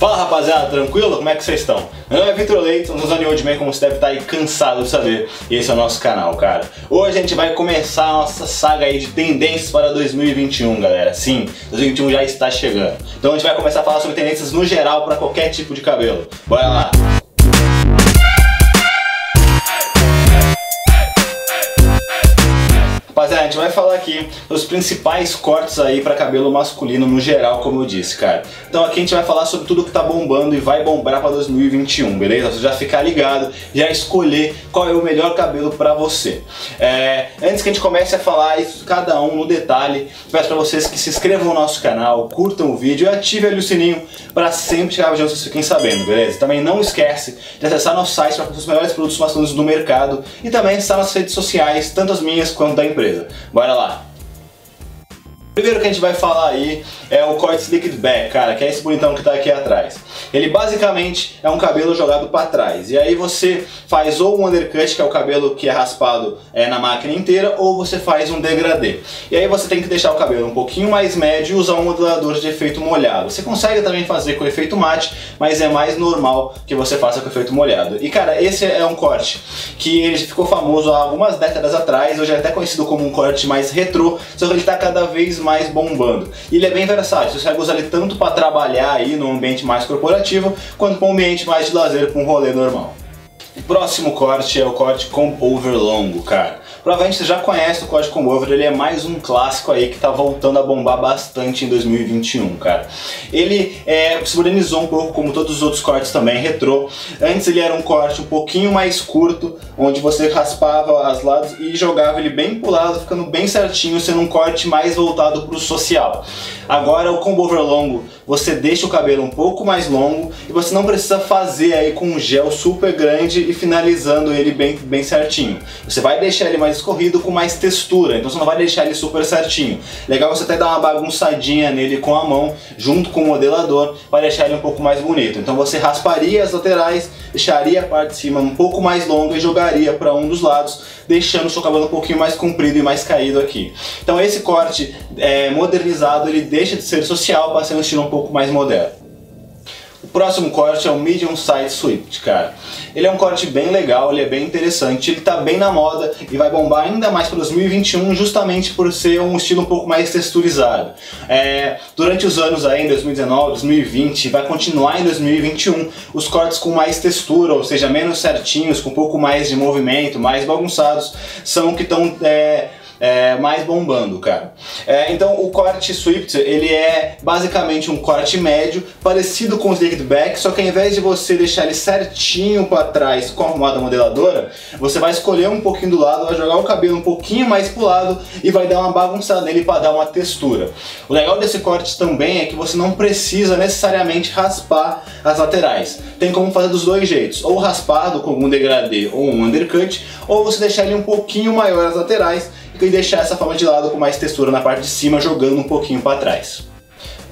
Fala rapaziada, tranquilo? Como é que vocês estão? Meu nome é Vitor Leite, somos os Anime Man, como você deve estar aí cansado de saber, e esse é o nosso canal, cara. Hoje a gente vai começar a nossa saga aí de tendências para 2021, galera. Sim, 2021 já está chegando. Então a gente vai começar a falar sobre tendências no geral para qualquer tipo de cabelo. Bora lá! Rapaziada, gente vai falar aqui dos principais cortes aí para cabelo masculino no geral, como eu disse, cara. Então aqui a gente vai falar sobre tudo que tá bombando e vai bombar para 2021, beleza? Você já ficar ligado, já escolher qual é o melhor cabelo para você. É, antes que a gente comece a falar isso cada um no detalhe, peço para vocês que se inscrevam no nosso canal, curtam o vídeo e ativem o sininho para sempre chegar onde vocês fiquem sabendo, beleza? Também não esquece de acessar nosso site para os melhores produtos masculinos do mercado e também estar nas redes sociais, tanto as minhas quanto da empresa. Bora lá. Primeiro que a gente vai falar aí é o corte slicked back, cara, que é esse bonitão que tá aqui atrás. Ele basicamente é um cabelo jogado para trás. E aí você faz ou um undercut, que é o cabelo que é raspado é, na máquina inteira, ou você faz um degradê. E aí você tem que deixar o cabelo um pouquinho mais médio e usar um modulador de efeito molhado. Você consegue também fazer com efeito mate, mas é mais normal que você faça com efeito molhado. E cara, esse é um corte que ele ficou famoso há algumas décadas atrás, hoje é até conhecido como um corte mais retrô, só que ele está cada vez mais bombando. E ele é bem versátil, você consegue usar ele tanto para trabalhar aí no ambiente mais corporativo, quanto para um ambiente mais de lazer, com um rolê normal. O próximo corte é o corte com over longo, cara. Provavelmente você já conhece o corte com over, ele é mais um clássico aí que tá voltando a bombar bastante em 2021, cara. Ele é, se modernizou um pouco, como todos os outros cortes também, retrô. Antes ele era um corte um pouquinho mais curto, onde você raspava as lados e jogava ele bem pro lado, ficando bem certinho, sendo um corte mais voltado pro social. Agora o combo over longo, você deixa o cabelo um pouco mais longo e você não precisa fazer aí com um gel super grande e finalizando ele bem, bem certinho. Você vai deixar ele mais escorrido com mais textura, então você não vai deixar ele super certinho. Legal você até dar uma bagunçadinha nele com a mão, junto com o modelador, para deixar ele um pouco mais bonito. Então você rasparia as laterais, deixaria a parte de cima um pouco mais longa e jogaria para um dos lados, deixando o seu cabelo um pouquinho mais comprido e mais caído aqui. Então esse corte é, modernizado, ele deixa de ser social para ser um estilo um pouco mais moderno. Próximo corte é o Medium Side Swift, cara. Ele é um corte bem legal, ele é bem interessante, ele tá bem na moda e vai bombar ainda mais para 2021 justamente por ser um estilo um pouco mais texturizado. É, durante os anos aí, em 2019, 2020, vai continuar em 2021 os cortes com mais textura, ou seja, menos certinhos, com um pouco mais de movimento, mais bagunçados, são que estão é, é, mais bombando, cara. É, então o corte Swift, ele é basicamente um corte médio, parecido com o Slicked Back, só que ao invés de você deixar ele certinho para trás com a arrumada modeladora, você vai escolher um pouquinho do lado, vai jogar o cabelo um pouquinho mais pro lado e vai dar uma bagunçada nele para dar uma textura. O legal desse corte também é que você não precisa necessariamente raspar as laterais. Tem como fazer dos dois jeitos, ou raspado com um degradê ou um undercut, ou você deixar ele um pouquinho maior as laterais e deixar essa forma de lado com mais textura na parte de cima, jogando um pouquinho para trás.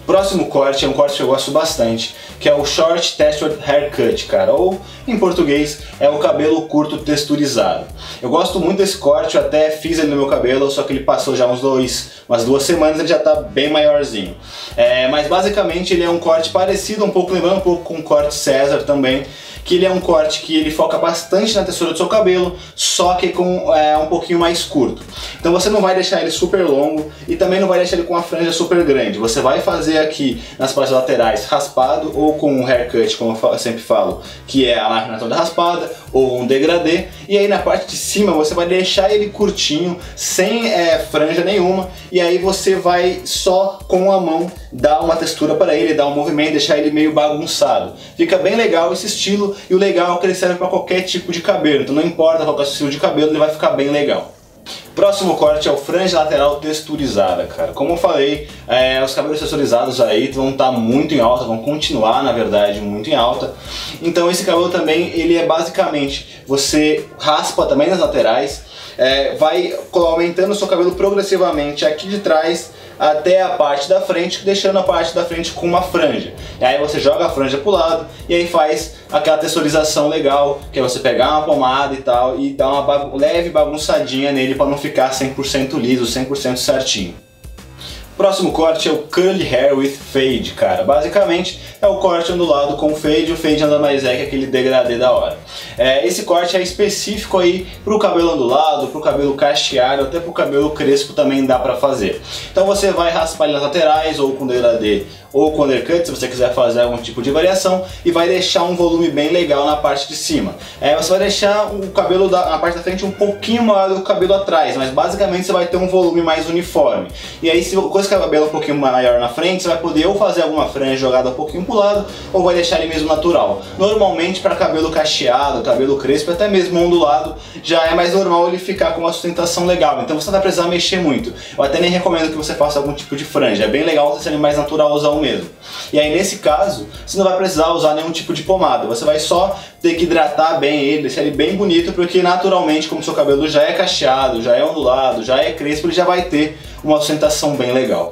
Próximo corte é um corte que eu gosto bastante, que é o Short Textured Haircut, cara, ou em português é o cabelo curto texturizado. Eu gosto muito desse corte, eu até fiz ele no meu cabelo, só que ele passou já uns dois, umas duas semanas, ele já tá bem maiorzinho. É, mas basicamente ele é um corte parecido, um pouco lembrando um pouco com o corte César também, que ele é um corte que ele foca bastante na textura do seu cabelo, só que com é, um pouquinho mais curto. Então você não vai deixar ele super longo e também não vai deixar ele com a franja super grande. Você vai fazer aqui nas partes laterais raspado ou com um haircut, como eu sempre falo, que é a máquina toda raspada, ou um degradê. E aí na parte de cima você vai deixar ele curtinho, sem é, franja nenhuma, e aí você vai só com a mão dar uma textura para ele, dar um movimento, deixar ele meio bagunçado. Fica bem legal esse estilo e o legal é que ele serve para qualquer tipo de cabelo, então não importa qual é o estilo de cabelo, ele vai ficar bem legal. Próximo corte é o franja lateral texturizada, cara. Como eu falei, é, os cabelos texturizados aí vão estar tá muito em alta, vão continuar, na verdade, muito em alta. Então esse cabelo também, ele é basicamente, você raspa também nas laterais, é, vai aumentando o seu cabelo progressivamente aqui de trás até a parte da frente, deixando a parte da frente com uma franja. E aí você joga a franja pro lado e aí faz aquela texturização legal, que é você pegar uma pomada e tal e dar uma leve bagunçadinha nele para não ficar 100% liso, 100% certinho. Próximo corte é o Curly Hair with Fade, cara. Basicamente é o corte ondulado com fade, o fade nada mais é que aquele degradê da hora. É, esse corte é específico aí pro cabelo ondulado, pro cabelo cacheado, até pro cabelo crespo também dá pra fazer. Então você vai raspar nas laterais ou com degradê ou com undercut, se você quiser fazer algum tipo de variação, e vai deixar um volume bem legal na parte de cima. É, você vai deixar o cabelo da, na parte da frente um pouquinho maior do que o cabelo atrás, mas basicamente você vai ter um volume mais uniforme. E aí se coisa que o cabelo um pouquinho maior na frente, você vai poder ou fazer alguma franja jogada um pouquinho pro lado, ou vai deixar ele mesmo natural. Normalmente para cabelo cacheado, cabelo crespo, até mesmo ondulado, já é mais normal ele ficar com uma sustentação legal. Então você não vai precisar mexer muito. Eu até nem recomendo que você faça algum tipo de franja. É bem legal você ser mais natural usar mesmo. E aí nesse caso, você não vai precisar usar nenhum tipo de pomada, você vai só ter que hidratar bem ele, deixar ele bem bonito, porque naturalmente, como seu cabelo já é cacheado, já é ondulado, já é crespo, ele já vai ter uma sustentação bem legal.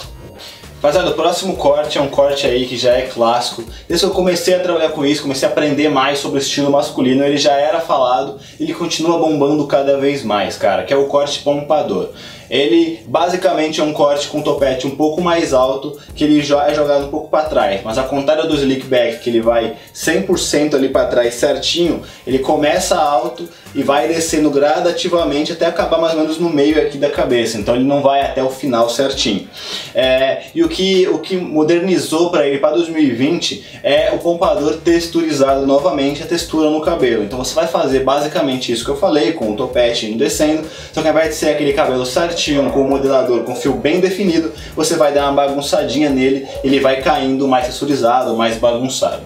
Rapaziada, o próximo corte é um corte aí que já é clássico. Desde que eu comecei a trabalhar com isso, comecei a aprender mais sobre o estilo masculino, ele já era falado, ele continua bombando cada vez mais, cara, que é o corte pompador. Ele basicamente é um corte com topete um pouco mais alto, que ele é jogado um pouco para trás, mas a contrário do slick back, que ele vai 100% ali para trás certinho, ele começa alto e vai descendo gradativamente até acabar mais ou menos no meio aqui da cabeça, então ele não vai até o final certinho. É, e o que, o que modernizou para ele para 2020 é o pompador texturizado novamente, a textura no cabelo. Então você vai fazer basicamente isso que eu falei, com o topete indo descendo, só que de ser aquele cabelo certinho, certinho, com o modelador com fio bem definido, você vai dar uma bagunçadinha nele, ele vai caindo mais texturizado, mais bagunçado.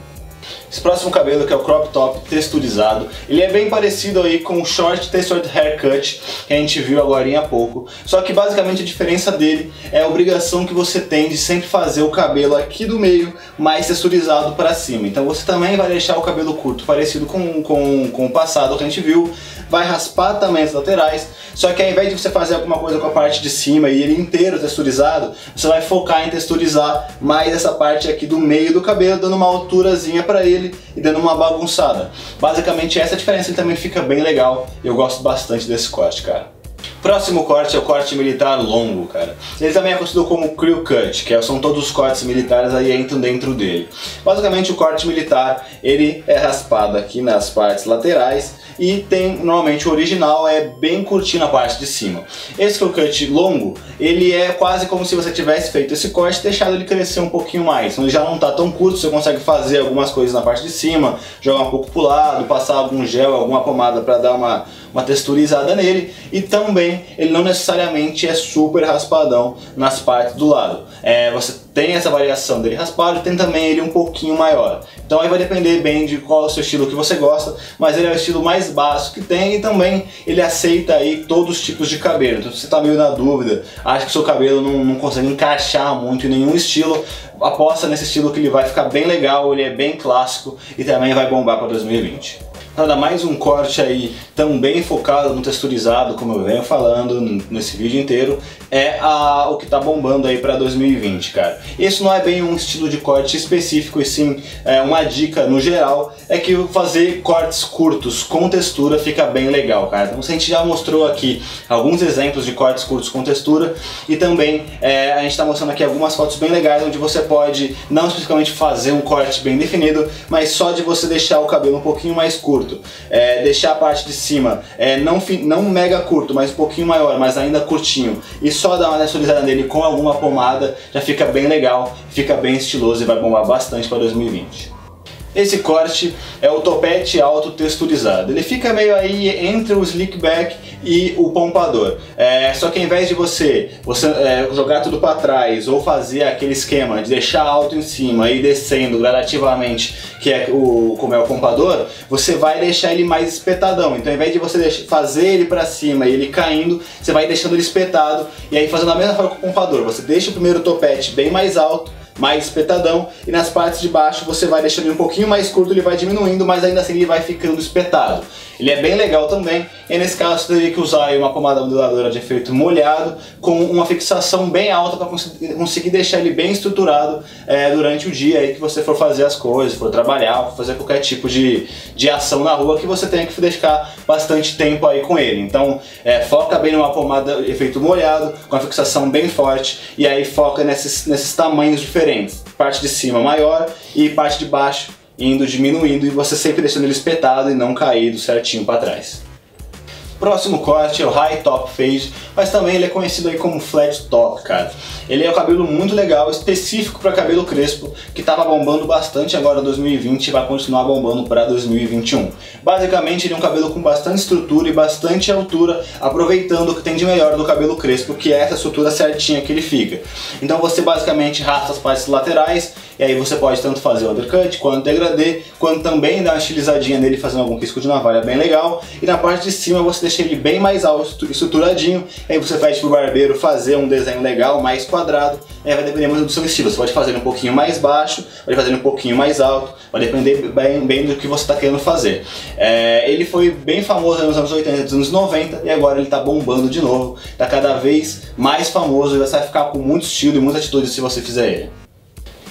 Esse próximo cabelo que é o crop top texturizado, ele é bem parecido aí com o short textured haircut que a gente viu agora há pouco, só que basicamente a diferença dele é a obrigação que você tem de sempre fazer o cabelo aqui do meio mais texturizado para cima. Então você também vai deixar o cabelo curto parecido com, com, com o passado que a gente viu, vai raspar também as laterais, só que ao invés de você fazer alguma coisa com a parte de cima e ele inteiro texturizado, você vai focar em texturizar mais essa parte aqui do meio do cabelo, dando uma alturazinha para ele e dando uma bagunçada. Basicamente essa diferença ele também fica bem legal, eu gosto bastante desse corte, cara. Próximo corte é o corte militar longo, cara. Ele também é conhecido como crew cut, que é, são todos os cortes militares aí entram dentro dele. Basicamente o corte militar, ele é raspado aqui nas partes laterais e tem, normalmente o original é bem curtinho na parte de cima. Esse crew cut longo, ele é quase como se você tivesse feito esse corte e deixado ele crescer um pouquinho mais. Então ele já não está tão curto, você consegue fazer algumas coisas na parte de cima, jogar um pouco pro lado, passar algum gel, alguma pomada para dar uma uma texturizada nele e também ele não necessariamente é super raspadão nas partes do lado. É, você tem essa variação dele raspado e tem também ele um pouquinho maior. Então aí vai depender bem de qual é o seu estilo que você gosta, mas ele é o estilo mais básico que tem e também ele aceita aí todos os tipos de cabelo. Então se você está meio na dúvida, acha que seu cabelo não, não consegue encaixar muito em nenhum estilo, aposta nesse estilo que ele vai ficar bem legal, ele é bem clássico e também vai bombar para 2020. Nada mais um corte aí também focado no texturizado, como eu venho falando nesse vídeo inteiro, é a, o que tá bombando aí para 2020, cara. Isso não é bem um estilo de corte específico, e sim é uma dica no geral, é que fazer cortes curtos com textura fica bem legal, cara. Então a gente já mostrou aqui alguns exemplos de cortes curtos com textura e também é, a gente está mostrando aqui algumas fotos bem legais onde você pode não especificamente fazer um corte bem definido, mas só de você deixar o cabelo um pouquinho mais curto, é, deixar a parte de cima é, não, não mega curto, mas um pouquinho maior, mas ainda curtinho, e só dar uma texturizada nele com alguma pomada já fica bem legal, fica bem estiloso e vai bombar bastante para 2020. Esse corte é o topete alto texturizado. Ele fica meio aí entre o slickback e o pompador. É, só que ao invés de você, você é, jogar tudo para trás ou fazer aquele esquema de deixar alto em cima e descendo gradativamente, que é o como é o pompador, você vai deixar ele mais espetadão. Então ao invés de você fazer ele para cima e ele caindo, você vai deixando ele espetado e aí fazendo a mesma forma com o pompador. Você deixa o primeiro topete bem mais alto mais espetadão e nas partes de baixo você vai deixando ele um pouquinho mais curto, ele vai diminuindo, mas ainda assim ele vai ficando espetado. Ele é bem legal também, e nesse caso você teria que usar uma pomada modeladora de efeito molhado com uma fixação bem alta para conseguir deixar ele bem estruturado é, durante o dia aí que você for fazer as coisas, for trabalhar, for fazer qualquer tipo de, de ação na rua que você tenha que deixar bastante tempo aí com ele. Então é, foca bem numa pomada de efeito molhado, com a fixação bem forte, e aí foca nesses, nesses tamanhos diferentes. Parte de cima maior e parte de baixo indo diminuindo e você sempre deixando ele espetado e não caído certinho para trás. Próximo corte é o High Top Fade, mas também ele é conhecido aí como Flat Top, cara. Ele é um cabelo muito legal, específico para cabelo crespo, que estava bombando bastante agora em 2020 e vai continuar bombando para 2021. Basicamente ele é um cabelo com bastante estrutura e bastante altura, aproveitando o que tem de melhor do cabelo crespo, que é essa estrutura certinha que ele fica. Então você basicamente raspa as partes laterais, e aí você pode tanto fazer o undercut, quanto degradê, quanto também dar uma estilizadinha nele fazendo algum risco de navalha bem legal. E na parte de cima você deixa ele bem mais alto, estruturadinho, aí você pede pro barbeiro fazer um desenho legal, mais quadrado, aí vai depender muito do seu estilo. Você pode fazer um pouquinho mais baixo, pode fazer um pouquinho mais alto, vai depender bem, bem do que você está querendo fazer. É, ele foi bem famoso nos anos 80 e nos anos 90 e agora ele está bombando de novo, está cada vez mais famoso e vai ficar com muito estilo e muita atitude se você fizer ele.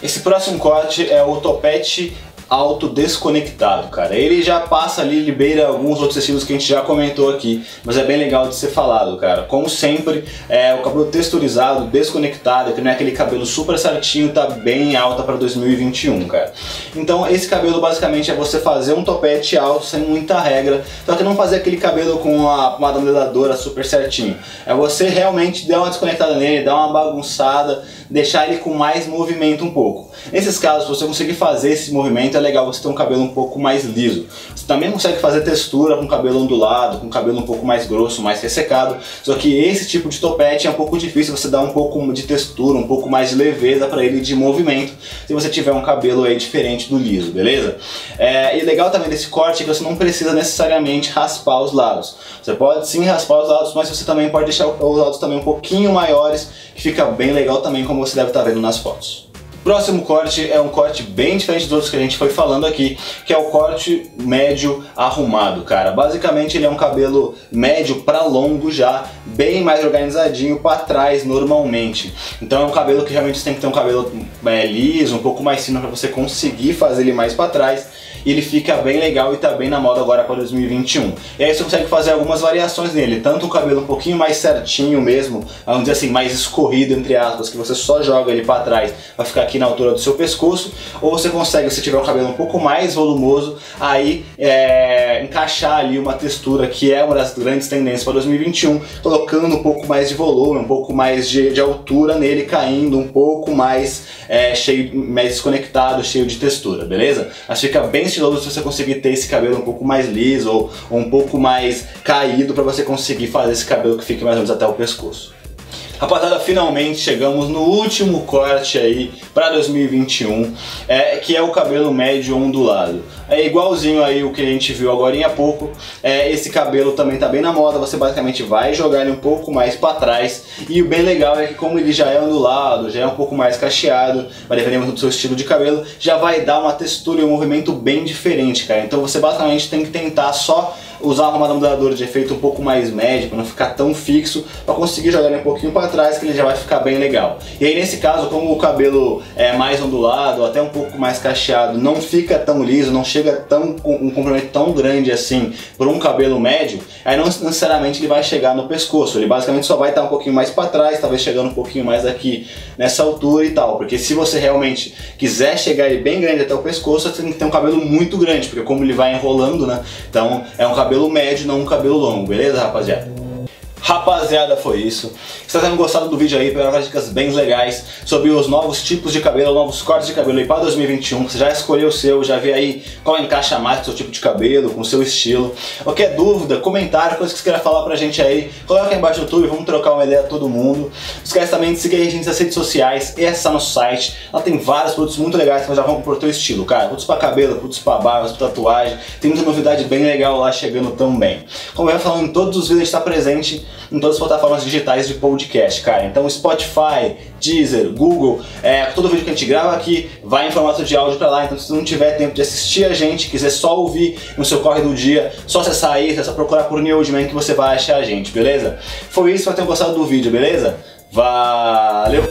Esse próximo corte é o topete autodesconectado, cara. Ele já passa ali, libera alguns outros estilos que a gente já comentou aqui, mas é bem legal de ser falado, cara. Como sempre, é o cabelo texturizado, desconectado, que não é aquele cabelo super certinho, tá bem alta para 2021, cara. Então esse cabelo basicamente é você fazer um topete alto sem muita regra, só que não fazer aquele cabelo com a pomada modeladora super certinho. É você realmente dar uma desconectada nele, dar uma bagunçada, deixar ele com mais movimento um pouco. Nesses casos, se você conseguir fazer esse movimento, é legal você ter um cabelo um pouco mais liso. Você também consegue fazer textura com cabelo ondulado, com cabelo um pouco mais grosso, mais ressecado, só que esse tipo de topete é um pouco difícil você dar um pouco de textura, um pouco mais de leveza para ele de movimento, se você tiver um cabelo aí diferente do liso, beleza? É, e legal também desse corte é que você não precisa necessariamente raspar os lados. Você pode sim raspar os lados, mas você também pode deixar os lados também um pouquinho maiores, que fica bem legal também, como você deve estar vendo nas fotos. Próximo corte é um corte bem diferente dos outros que a gente foi falando aqui, que é o corte médio arrumado, cara. Basicamente ele é um cabelo médio para longo já, bem mais organizadinho para trás normalmente. Então é um cabelo que realmente você tem que ter um cabelo é, liso, um pouco mais fino para você conseguir fazer ele mais para trás e ele fica bem legal e tá bem na moda agora para 2021. E aí você consegue fazer algumas variações nele, tanto o cabelo um pouquinho mais certinho mesmo, vamos dizer assim, mais escorrido entre aspas, que você só joga ele para trás, vai ficar aqui na altura do seu pescoço, ou você consegue, se tiver o cabelo um pouco mais volumoso, aí é, encaixar ali uma textura que é uma das grandes tendências para 2021, colocando um pouco mais de volume, um pouco mais de, de altura nele, caindo um pouco mais é, cheio, mais desconectado, cheio de textura, beleza? Mas fica bem estiloso se você conseguir ter esse cabelo um pouco mais liso ou, ou um pouco mais caído para você conseguir fazer esse cabelo que fique mais ou menos até o pescoço. Rapaziada, finalmente chegamos no último corte aí para 2021, é, que é o cabelo médio ondulado. É igualzinho aí o que a gente viu agora há pouco. É, esse cabelo também tá bem na moda, você basicamente vai jogar ele um pouco mais para trás. E o bem legal é que como ele já é ondulado, já é um pouco mais cacheado, vai depender do seu estilo de cabelo, já vai dar uma textura e um movimento bem diferente, cara. Então você basicamente tem que tentar só usar uma modeladora de efeito um pouco mais médio, para não ficar tão fixo, para conseguir jogar ele um pouquinho para trás, que ele já vai ficar bem legal. E aí nesse caso, como o cabelo é mais ondulado, até um pouco mais cacheado, não fica tão liso, não chega tão um comprimento tão grande assim por um cabelo médio, aí não necessariamente ele vai chegar no pescoço, ele basicamente só vai estar um pouquinho mais para trás, talvez chegando um pouquinho mais aqui nessa altura e tal, porque se você realmente quiser chegar ele bem grande até o pescoço, você tem que ter um cabelo muito grande, porque como ele vai enrolando, né? Então é um cabelo cabelo médio, não um cabelo longo, beleza, rapaziada? Rapaziada, foi isso. Você tá tendo gostado do vídeo aí, pegaram várias dicas bem legais sobre os novos tipos de cabelo, novos cortes de cabelo aí para 2021. Você já escolheu o seu, já vê aí qual encaixa mais com o seu tipo de cabelo, com o seu estilo. Qualquer dúvida, comentário, coisa que você queira falar pra gente aí, coloca aí embaixo no YouTube, vamos trocar uma ideia todo mundo. Não esquece também de seguir a gente nas redes sociais e acessar nosso site. Lá tem vários produtos muito legais que já vão pro teu estilo, cara. Produtos pra cabelo, produtos pra barba, pra tatuagem. Tem muita novidade bem legal lá chegando também. Como eu ia falando, em todos os vídeos a gente tá presente em todas as plataformas digitais de podcast, cara. Então Spotify, Deezer, Google, é, todo vídeo que a gente grava aqui vai em formato de áudio para lá. Então se você não tiver tempo de assistir a gente, quiser só ouvir no seu corre do dia, só acessar aí, só procurar por New Man que você vai achar a gente, beleza? Foi isso, espero ter gostado do vídeo, beleza? Valeu!